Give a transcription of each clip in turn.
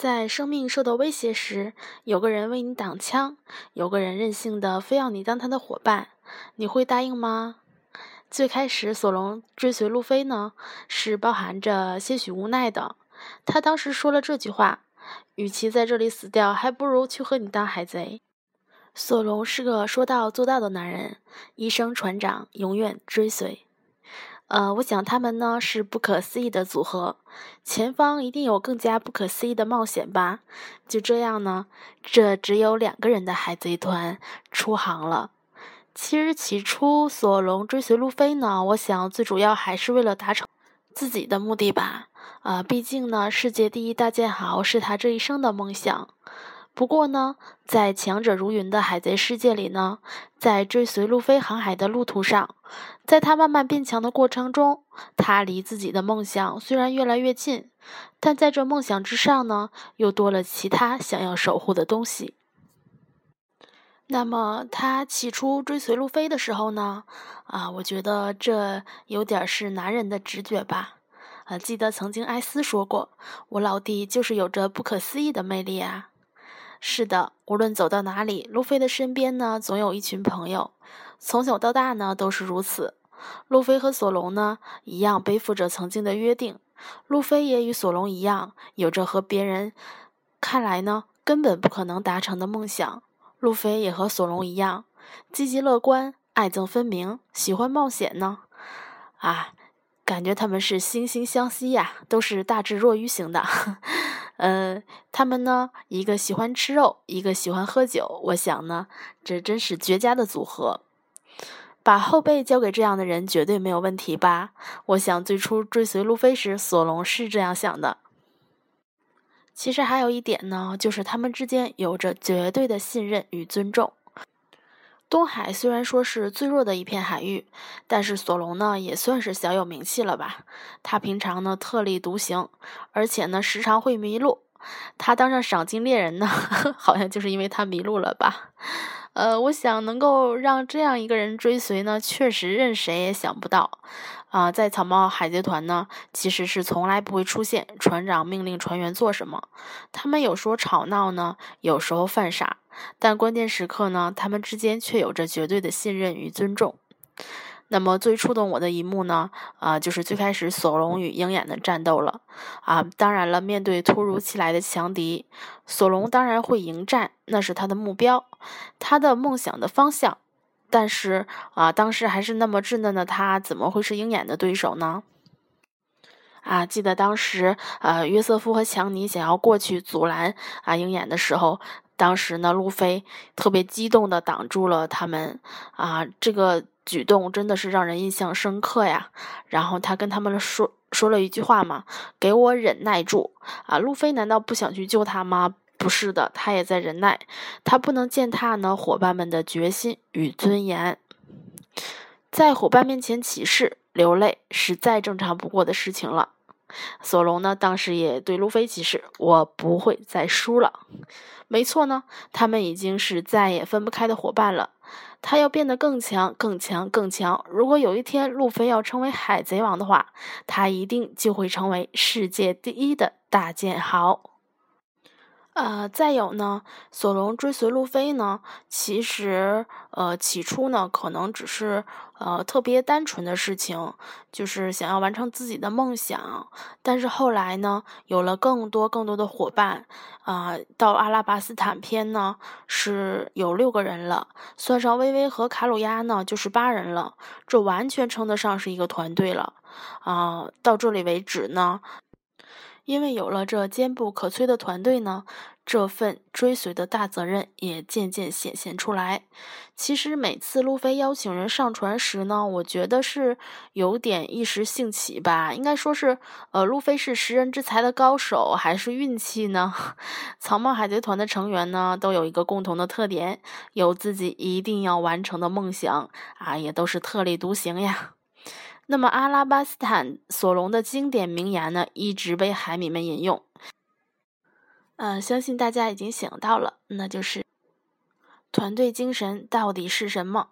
在生命受到威胁时，有个人为你挡枪，有个人任性的非要你当他的伙伴，你会答应吗？最开始，索隆追随路飞呢，是包含着些许无奈的。他当时说了这句话：“与其在这里死掉，还不如去和你当海贼。”索隆是个说到做到的男人，一生船长，永远追随。呃，我想他们呢是不可思议的组合，前方一定有更加不可思议的冒险吧？就这样呢，这只有两个人的海贼团出航了。其实起初索隆追随路飞呢，我想最主要还是为了达成自己的目的吧。啊，毕竟呢，世界第一大剑豪是他这一生的梦想。不过呢，在强者如云的海贼世界里呢，在追随路飞航海的路途上，在他慢慢变强的过程中，他离自己的梦想虽然越来越近，但在这梦想之上呢，又多了其他想要守护的东西。那么他起初追随路飞的时候呢，啊，我觉得这有点是男人的直觉吧。啊，记得曾经艾斯说过，我老弟就是有着不可思议的魅力啊。是的，无论走到哪里，路飞的身边呢，总有一群朋友。从小到大呢，都是如此。路飞和索隆呢，一样背负着曾经的约定。路飞也与索隆一样，有着和别人看来呢，根本不可能达成的梦想。路飞也和索隆一样，积极乐观，爱憎分明，喜欢冒险呢。啊，感觉他们是惺惺相惜呀，都是大智若愚型的。嗯，他们呢，一个喜欢吃肉，一个喜欢喝酒。我想呢，这真是绝佳的组合。把后背交给这样的人，绝对没有问题吧？我想最初追随路飞时，索隆是这样想的。其实还有一点呢，就是他们之间有着绝对的信任与尊重。东海虽然说是最弱的一片海域，但是索隆呢也算是小有名气了吧？他平常呢特立独行，而且呢时常会迷路。他当上赏金猎人呢，好像就是因为他迷路了吧？呃，我想能够让这样一个人追随呢，确实任谁也想不到。啊，在草帽海贼团呢，其实是从来不会出现船长命令船员做什么。他们有时候吵闹呢，有时候犯傻，但关键时刻呢，他们之间却有着绝对的信任与尊重。那么最触动我的一幕呢，啊，就是最开始索隆与鹰眼的战斗了。啊，当然了，面对突如其来的强敌，索隆当然会迎战，那是他的目标，他的梦想的方向。但是啊，当时还是那么稚嫩的他，怎么会是鹰眼的对手呢？啊，记得当时呃，约瑟夫和强尼想要过去阻拦啊鹰眼的时候，当时呢，路飞特别激动的挡住了他们啊，这个举动真的是让人印象深刻呀。然后他跟他们说说了一句话嘛：“给我忍耐住啊！”路飞难道不想去救他吗？不是的，他也在忍耐，他不能践踏呢伙伴们的决心与尊严，在伙伴面前起誓流泪是再正常不过的事情了。索隆呢，当时也对路飞起誓，我不会再输了。没错呢，他们已经是再也分不开的伙伴了。他要变得更强，更强，更强。如果有一天路飞要成为海贼王的话，他一定就会成为世界第一的大剑豪。呃，再有呢，索隆追随路飞呢，其实呃起初呢，可能只是呃特别单纯的事情，就是想要完成自己的梦想。但是后来呢，有了更多更多的伙伴，啊，到阿拉巴斯坦篇呢是有六个人了，算上薇薇和卡鲁亚呢就是八人了，这完全称得上是一个团队了。啊，到这里为止呢。因为有了这坚不可摧的团队呢，这份追随的大责任也渐渐显现出来。其实每次路飞邀请人上船时呢，我觉得是有点一时兴起吧。应该说是，呃，路飞是识人之才的高手，还是运气呢？草帽海贼团的成员呢，都有一个共同的特点，有自己一定要完成的梦想啊，也都是特立独行呀。那么，阿拉巴斯坦索隆的经典名言呢，一直被海米们引用。呃，相信大家已经想到了，那就是团队精神到底是什么？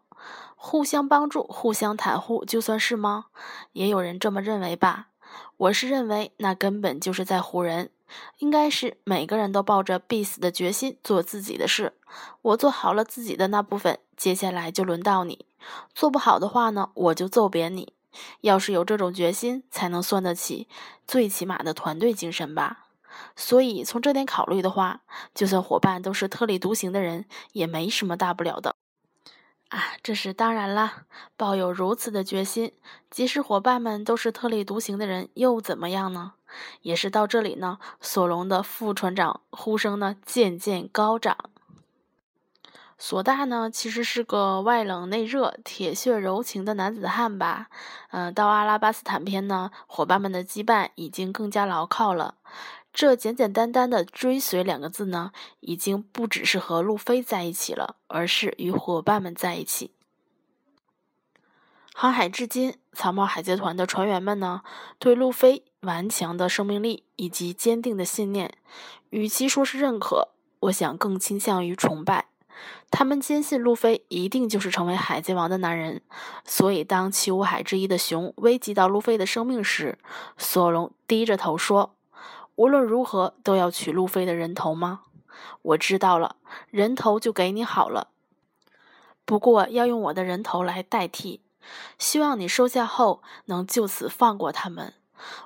互相帮助，互相袒护，就算是吗？也有人这么认为吧。我是认为，那根本就是在唬人。应该是每个人都抱着必死的决心做自己的事。我做好了自己的那部分，接下来就轮到你。做不好的话呢，我就揍扁你。要是有这种决心，才能算得起最起码的团队精神吧。所以从这点考虑的话，就算伙伴都是特立独行的人，也没什么大不了的。啊，这是当然啦！抱有如此的决心，即使伙伴们都是特立独行的人，又怎么样呢？也是到这里呢，索隆的副船长呼声呢渐渐高涨。索大呢，其实是个外冷内热、铁血柔情的男子汉吧。嗯，到阿拉巴斯坦篇呢，伙伴们的羁绊已经更加牢靠了。这简简单单的“追随”两个字呢，已经不只是和路飞在一起了，而是与伙伴们在一起。航海至今，草帽海贼团的船员们呢，对路飞顽强的生命力以及坚定的信念，与其说是认可，我想更倾向于崇拜。他们坚信路飞一定就是成为海贼王的男人，所以当七武海之一的熊危及到路飞的生命时，索隆低着头说：“无论如何都要取路飞的人头吗？我知道了，人头就给你好了。不过要用我的人头来代替，希望你收下后能就此放过他们。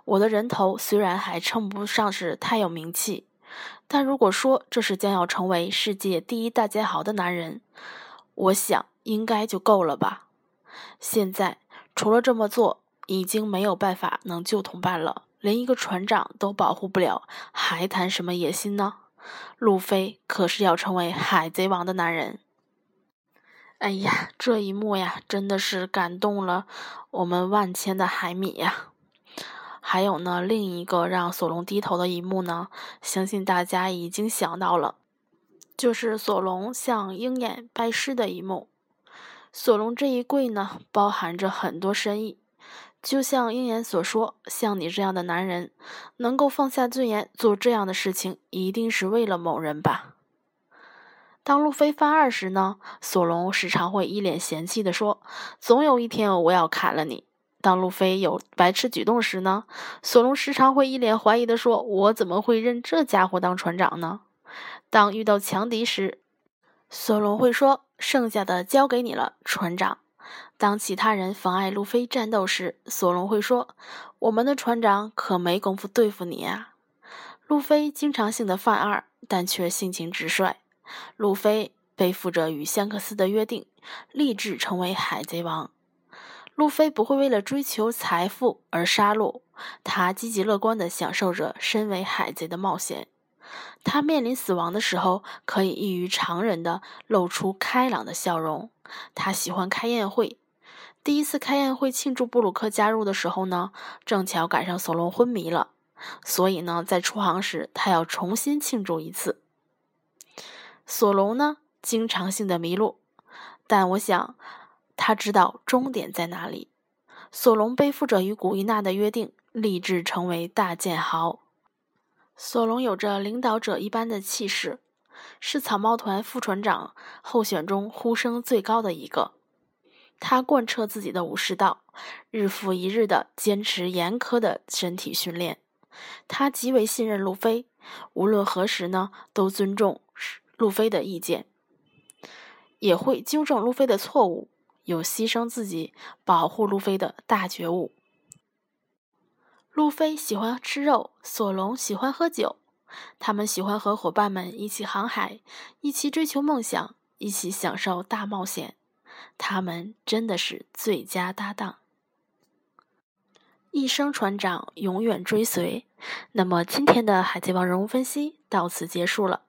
我的人头虽然还称不上是太有名气。”但如果说这是将要成为世界第一大剑豪的男人，我想应该就够了吧。现在除了这么做，已经没有办法能救同伴了，连一个船长都保护不了，还谈什么野心呢？路飞可是要成为海贼王的男人。哎呀，这一幕呀，真的是感动了我们万千的海米呀！还有呢，另一个让索隆低头的一幕呢，相信大家已经想到了，就是索隆向鹰眼拜师的一幕。索隆这一跪呢，包含着很多深意。就像鹰眼所说，像你这样的男人，能够放下尊严做这样的事情，一定是为了某人吧？当路飞犯二时呢，索隆时常会一脸嫌弃地说：“总有一天我要砍了你。”当路飞有白痴举动时呢，索隆时常会一脸怀疑地说：“我怎么会认这家伙当船长呢？”当遇到强敌时，索隆会说：“剩下的交给你了，船长。”当其他人妨碍路飞战斗时，索隆会说：“我们的船长可没工夫对付你啊。”路飞经常性的犯二，但却性情直率。路飞背负着与香克斯的约定，立志成为海贼王。路飞不会为了追求财富而杀戮，他积极乐观地享受着身为海贼的冒险。他面临死亡的时候，可以异于常人的露出开朗的笑容。他喜欢开宴会。第一次开宴会庆祝布鲁克加入的时候呢，正巧赶上索隆昏迷了，所以呢，在出航时他要重新庆祝一次。索隆呢，经常性的迷路，但我想。他知道终点在哪里。索隆背负着与古伊娜的约定，立志成为大剑豪。索隆有着领导者一般的气势，是草帽团副船长候选中呼声最高的一个。他贯彻自己的武士道，日复一日的坚持严苛的身体训练。他极为信任路飞，无论何时呢，都尊重路飞的意见，也会纠正路飞的错误。有牺牲自己保护路飞的大觉悟。路飞喜欢吃肉，索隆喜欢喝酒，他们喜欢和伙伴们一起航海，一起追求梦想，一起享受大冒险。他们真的是最佳搭档，一生船长，永远追随。那么今天的海贼王人物分析到此结束了。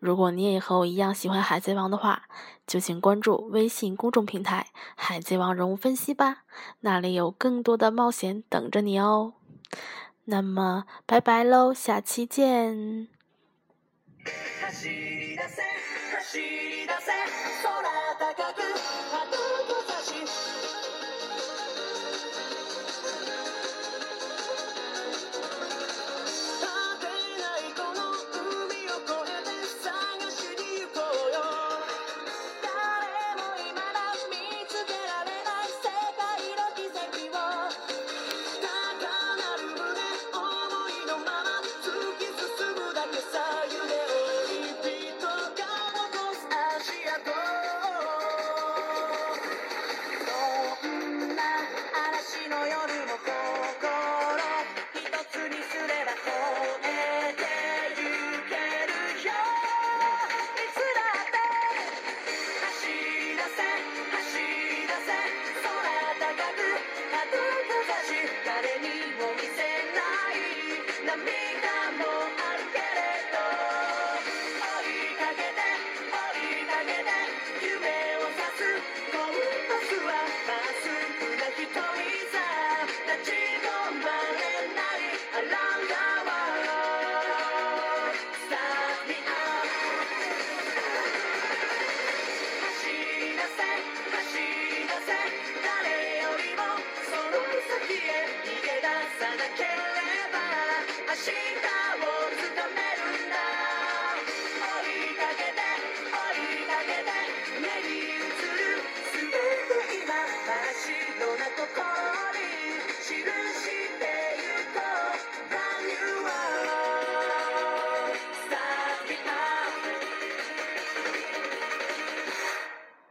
如果你也和我一样喜欢海贼王的话，就请关注微信公众平台“海贼王人物分析”吧，那里有更多的冒险等着你哦。那么，拜拜喽，下期见。